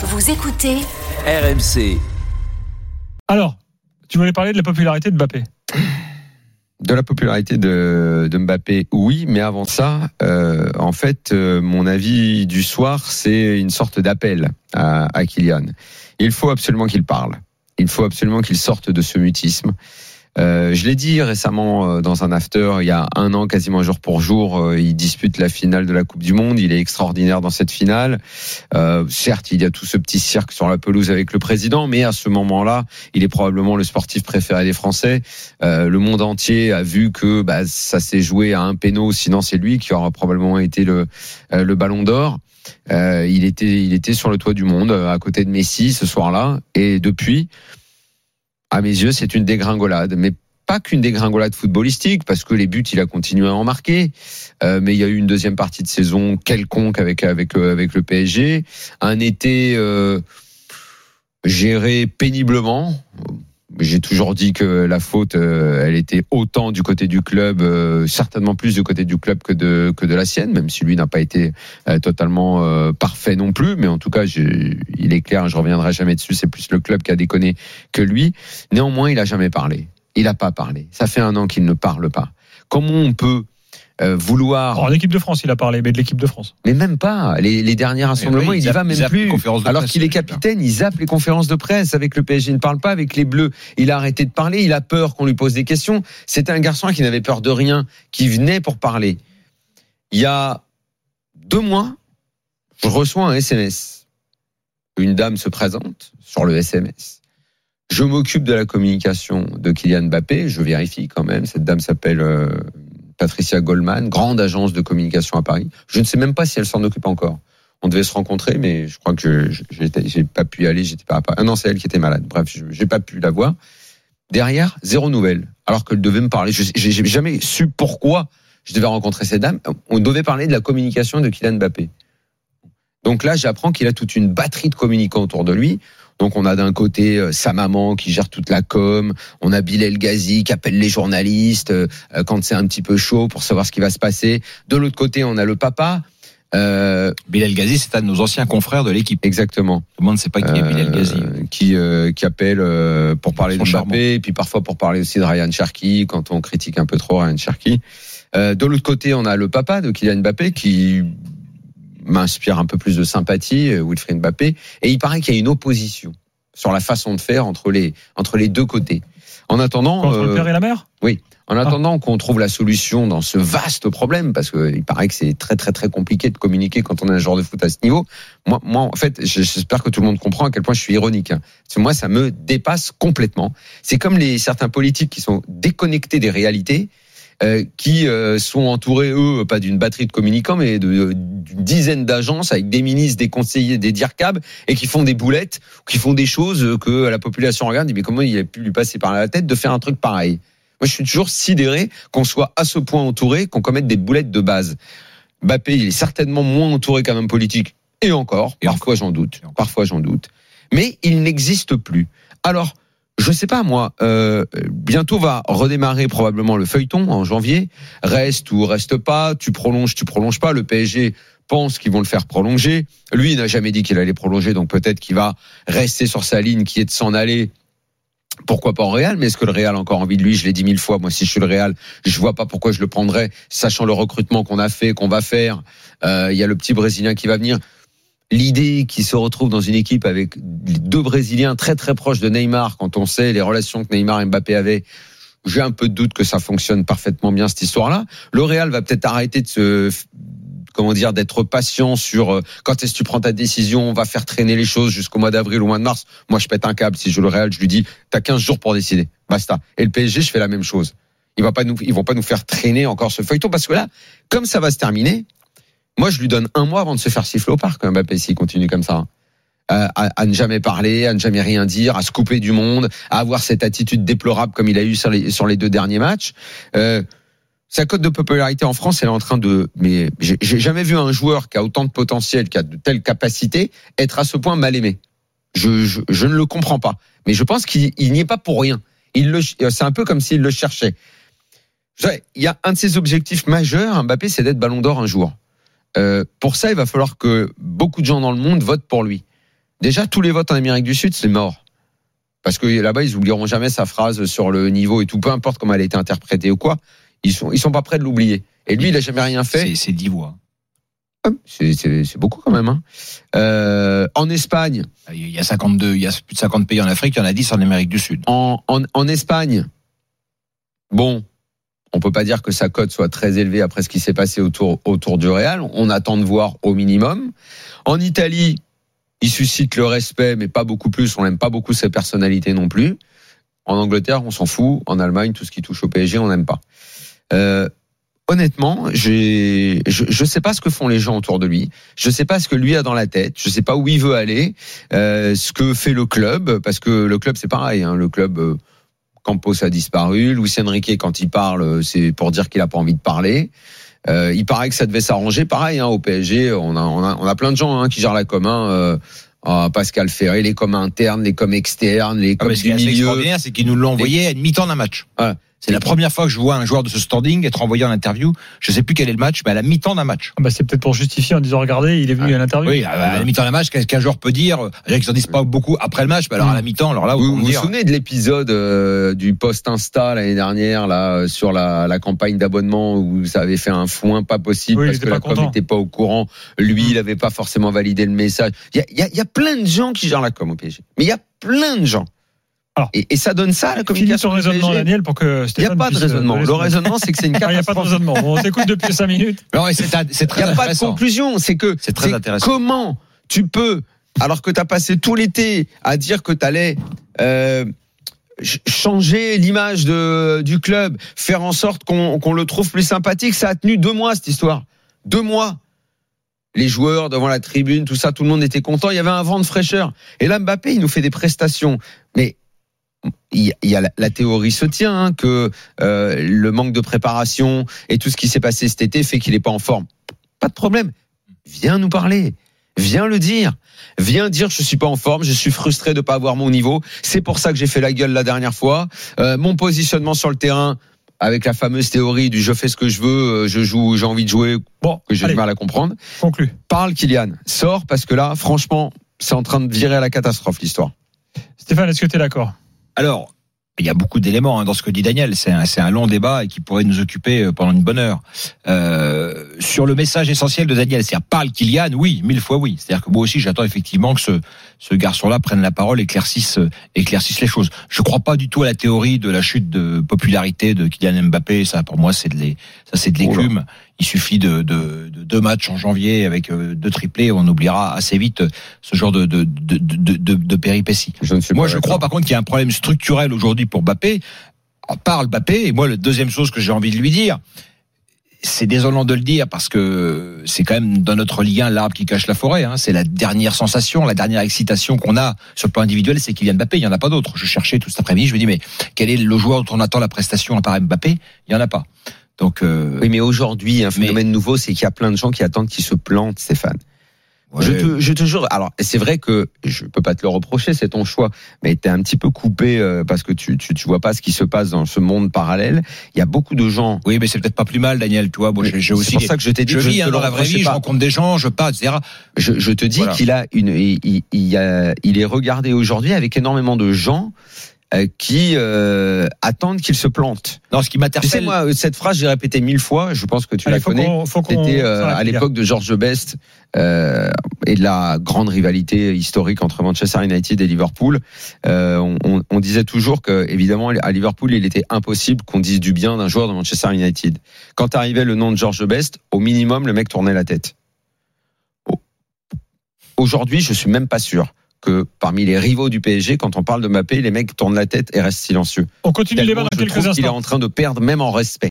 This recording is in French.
Vous écoutez RMC. Alors, tu voulais parler de la popularité de Mbappé de la popularité de, de, Mbappé, oui, mais avant ça, euh, en fait, euh, mon avis du soir, c'est une sorte d'appel à, à Kylian. Il faut absolument qu'il parle. Il faut absolument qu'il sorte de ce mutisme. Euh, je l'ai dit récemment euh, dans un after, il y a un an, quasiment jour pour jour, euh, il dispute la finale de la Coupe du Monde. Il est extraordinaire dans cette finale. Euh, certes, il y a tout ce petit cirque sur la pelouse avec le président, mais à ce moment-là, il est probablement le sportif préféré des Français. Euh, le monde entier a vu que bah, ça s'est joué à un péno, sinon c'est lui qui aura probablement été le, le Ballon d'Or. Euh, il était, il était sur le toit du monde, à côté de Messi ce soir-là, et depuis à mes yeux, c'est une dégringolade. Mais pas qu'une dégringolade footballistique, parce que les buts, il a continué à en marquer. Euh, mais il y a eu une deuxième partie de saison quelconque avec avec euh, avec le PSG, un été euh, géré péniblement. J'ai toujours dit que la faute, euh, elle était autant du côté du club, euh, certainement plus du côté du club que de que de la sienne, même si lui n'a pas été euh, totalement parfait non plus. Mais en tout cas, il est clair, je reviendrai jamais dessus. C'est plus le club qui a déconné que lui. Néanmoins, il a jamais parlé. Il n'a pas parlé. Ça fait un an qu'il ne parle pas. Comment on peut euh, vouloir. En équipe de France, il a parlé, mais de l'équipe de France. Mais même pas. Les, les derniers rassemblements, oui, il y va même plus. Alors qu'il est capitaine, il zappe les conférences de presse. Avec le PSG, il ne parle pas. Avec les Bleus, il a arrêté de parler. Il a peur qu'on lui pose des questions. C'était un garçon qui n'avait peur de rien, qui venait pour parler. Il y a deux mois, je reçois un SMS. Une dame se présente sur le SMS. Je m'occupe de la communication de Kylian Mbappé. Je vérifie quand même. Cette dame s'appelle euh, Patricia Goldman, grande agence de communication à Paris. Je ne sais même pas si elle s'en occupe encore. On devait se rencontrer, mais je crois que j'ai pas pu y aller. J'étais pas. Ah non, c'est elle qui était malade. Bref, j'ai pas pu la voir. Derrière, zéro nouvelle. Alors qu'elle devait me parler. J'ai jamais su pourquoi je devais rencontrer cette dame. On devait parler de la communication de Kylian Mbappé. Donc là, j'apprends qu'il a toute une batterie de communicants autour de lui. Donc on a d'un côté euh, sa maman qui gère toute la com, on a Bilal Ghazi qui appelle les journalistes euh, quand c'est un petit peu chaud pour savoir ce qui va se passer. De l'autre côté, on a le papa. Euh, Bilal Ghazi, c'est un de nos anciens confrères de l'équipe. Exactement. Tout le monde ne sait pas qui est Bilal Ghazi. Euh, qui, euh, qui appelle pour parler de Mbappé, et puis parfois pour parler aussi de Ryan Cherky, quand on critique un peu trop Ryan Cherky. de l'autre côté, on a le papa de Kylian Mbappé qui m'inspire un peu plus de sympathie, euh, Wilfried Mbappé. Et il paraît qu'il y a une opposition sur la façon de faire entre les, entre les deux côtés. En attendant. Entre le père et la mère? Oui. En ah. attendant ah. qu'on trouve la solution dans ce vaste problème, parce qu'il paraît que c'est très très très compliqué de communiquer quand on a un joueur de foot à ce niveau. Moi, moi en fait, j'espère que tout le monde comprend à quel point je suis ironique. Hein. Parce que moi, ça me dépasse complètement. C'est comme les certains politiques qui sont déconnectés des réalités euh, qui euh, sont entourés, eux, pas d'une batterie de communicants, mais d'une dizaine d'agences avec des ministres, des conseillers, des DIRCAB, et qui font des boulettes, qui font des choses que la population regarde, dit, mais comment il a pu lui passer par la tête de faire un truc pareil? Moi, je suis toujours sidéré qu'on soit à ce point entouré, qu'on commette des boulettes de base. Mbappé, il est certainement moins entouré qu'un homme politique, et encore, et parfois j'en doute, parfois j'en doute. Mais il n'existe plus. Alors, je sais pas moi, euh, bientôt va redémarrer probablement le feuilleton en janvier. Reste ou reste pas, tu prolonges, tu prolonges pas. Le PSG pense qu'ils vont le faire prolonger. Lui n'a jamais dit qu'il allait prolonger, donc peut-être qu'il va rester sur sa ligne qui est de s'en aller. Pourquoi pas en Real Mais est-ce que le Real a encore envie de lui? Je l'ai dit mille fois. Moi, si je suis le Real, je vois pas pourquoi je le prendrais, sachant le recrutement qu'on a fait, qu'on va faire. Euh, il y a le petit Brésilien qui va venir l'idée qu'il se retrouve dans une équipe avec deux Brésiliens très très proches de Neymar, quand on sait les relations que Neymar et Mbappé avaient, j'ai un peu de doute que ça fonctionne parfaitement bien cette histoire-là. Le Real va peut-être arrêter de se comment dire d'être patient sur euh, quand est-ce que tu prends ta décision, on va faire traîner les choses jusqu'au mois d'avril ou mois de mars. Moi, je pète un câble si je le Real, je lui dis t'as 15 jours pour décider. Basta. Et le PSG, je fais la même chose. Ils vont pas nous vont pas nous faire traîner encore ce feuilleton parce que là, comme ça va se terminer, moi, je lui donne un mois avant de se faire siffler au parc, Mbappé, s'il continue comme ça. Euh, à, ne jamais parler, à ne jamais rien dire, à se couper du monde, à avoir cette attitude déplorable comme il a eu sur les, deux derniers matchs. Euh, sa cote de popularité en France, elle est en train de. Mais j'ai jamais vu un joueur qui a autant de potentiel, qui a de telles capacités, être à ce point mal aimé. Je, ne le comprends pas. Mais je pense qu'il n'y est pas pour rien. C'est un peu comme s'il le cherchait. Il y a un de ses objectifs majeurs, Mbappé, c'est d'être Ballon d'Or un jour. Euh, pour ça, il va falloir que beaucoup de gens dans le monde votent pour lui. déjà tous les votes en Amérique du Sud, c'est mort. Parce que là-bas, ils oublieront jamais sa phrase sur le niveau et tout, peu importe comment elle a été interprétée ou quoi. Ils sont, ils sont pas prêts de l'oublier. Et lui, il a jamais rien fait. C'est 10 voix. C'est, beaucoup quand même. Hein. Euh, en Espagne, Il y a 52, il y a plus de 50 pays en Afrique, il y en a 10 en Amérique du Sud. en, en, en Espagne, bon, on peut pas dire que sa cote soit très élevée après ce qui s'est passé autour, autour du Real. On attend de voir au minimum. En Italie, il suscite le respect, mais pas beaucoup plus. On n'aime pas beaucoup ses personnalités non plus. En Angleterre, on s'en fout. En Allemagne, tout ce qui touche au PSG, on n'aime pas. Euh, honnêtement, je, je sais pas ce que font les gens autour de lui. Je sais pas ce que lui a dans la tête. Je sais pas où il veut aller. Euh, ce que fait le club, parce que le club c'est pareil. Hein, le club euh, Campos a disparu. Luis Enrique, quand il parle, euh, c'est pour dire qu'il a pas envie de parler. Euh, il paraît que ça devait s'arranger. Pareil, hein, au PSG, on a, on a, on a plein de gens hein, qui gèrent la com. Hein, euh, ah, Pascal Ferré, les coms internes, les coms externes, les Ah, coms mais ce qui du est milieu. extraordinaire, c'est qu'ils nous l'ont envoyé à une mi-temps d'un match. Ouais. C'est la première fois que je vois un joueur de ce standing être envoyé en interview. Je sais plus quel est le match, mais à la mi-temps d'un match. Ah bah, c'est peut-être pour justifier en disant regardez, il est venu à l'interview. Oui, à la mi-temps d'un match, qu'est-ce qu'un joueur peut dire? Déjà qu'ils en disent pas beaucoup après le match, mais alors à la mi-temps, alors là, Vous vous souvenez de l'épisode euh, du post Insta l'année dernière là euh, sur la, la campagne d'abonnement où ça avait fait un foin pas possible Oui, parce que pas la com n'était pas au courant. Lui, il avait pas forcément validé le message. Il y y a plein de gens qui gèrent la com au PSG. Mais il y a plein de gens. Alors, et, et ça donne ça la Finis communication. ton du raisonnement, PSG. Daniel, pour que Il n'y a pas de euh, raisonnement. Le raisonnement, c'est que c'est une Ah, Il n'y a pas de catastrophe. raisonnement. On t'écoute depuis 5 minutes. Il n'y a pas de conclusion. C'est que C'est très c'est intéressant. comment tu peux, alors que tu as passé tout l'été à dire que tu allais euh, ch- changer l'image de du club, faire en sorte qu'on qu'on le trouve plus sympathique, ça a tenu deux mois cette histoire. Deux mois. Les joueurs devant la tribune, tout ça, tout le monde était content. Il y avait un vent de fraîcheur. Et là, Mbappé, il nous fait des prestations. Mais il y a- la, la théorie se tient hein, que euh, le manque de préparation et tout ce qui s'est passé cet été fait qu'il n'est pas en forme. Pas de problème. Viens nous parler. Viens le dire. Viens dire je suis pas en forme, je suis frustré de pas avoir mon niveau. C'est pour ça que j'ai fait la gueule la dernière fois. Euh, mon positionnement sur le terrain avec la fameuse théorie du je fais ce que je veux, euh, je joue, j'ai envie de jouer, Bon, que j'ai du mal à comprendre. conclue. Parle Kylian, sors parce que là, franchement, c'est en train de virer à la catastrophe l'histoire. Stéphane, est-ce que tu es d'accord? Alors, il y a beaucoup d'éléments hein, dans ce que dit Daniel. C'est un, un long débat et qui pourrait nous occuper euh, pendant une bonne heure. Euh, sur le message essentiel de Daniel, c'est-à-dire parle Kylian, oui, mille fois oui. C'est-à-dire que moi aussi, j'attends effectivement que ce, ce garçon-là prenne la parole, éclaircisse, euh, éclaircisse les choses. Je crois pas du tout à la théorie de la chute de popularité de Kylian Mbappé. Ça, pour moi, c'est de ça, c'est de Oula. l'écume. Il suffit de, de, de deux matchs en janvier avec euh, deux triplés, on oubliera assez vite euh, ce genre de, de, de, de, de, de péripéties. Je ne suis Moi, pas je crois par contre qu'il y a un problème structurel aujourd'hui pour Mbappé. On parle Mbappé, et moi, la deuxième chose que j'ai envie de lui dire, c'est désolant de le dire parce que c'est quand même dans notre Ligue 1 l'arbre qui cache la forêt. Hein. C'est la dernière sensation, la dernière excitation qu'on a sur le plan individuel, c'est Kylian Mbappé. Il y en a pas d'autre. Je cherchais tout cet après-midi, je me dis mais quel est le joueur dont on attend la prestation à part Mbappé? Il y en a pas. Donc euh, Oui, mais aujourd'hui, un phénomène nouveau, c'est qu'il y a plein de gens qui attendent qu'il se plante, Stéphane. ouais. Je, te, je te jure, alors c'est vrai que je peux pas te le reprocher, c'est ton choix, mais t'es un petit peu coupé euh, parce que tu, tu, tu vois pas ce qui se passe dans ce monde parallèle. Il y a beaucoup de gens. oui, mais c'est peut-être pas plus mal, Daniel. Tu vois, moi, j'ai j'ai c'est aussi pour ça que je t'ai dit je que je vis hein, dans la vraie vie, je rencontre des gens, je parle, etc. Je, je te dis Voilà. qu'il a une, il, il, il a- il est regardé aujourd'hui avec énormément de gens qui euh, attendent qu'il se plante. Non, ce qui Tu sais, m'interpelle, moi, cette phrase, j'ai répété mille fois. Je pense que tu Allez, la faut connais. qu'on- faut qu'on C'était euh, à l'époque de George Best euh, et de la grande rivalité historique entre Manchester United et Liverpool. Euh, on, on- on disait toujours que, évidemment, à Liverpool, il était impossible qu'on dise du bien d'un joueur de Manchester United. Quand arrivait le nom de George Best, au minimum, le mec tournait la tête. Au- Aujourd'hui, je suis même pas sûr que parmi les rivaux du PSG, quand on parle de Mbappé, les mecs tournent la tête et restent silencieux. On continue le débat dans je quelques trouve qu'il est instants. en train de perdre même en respect.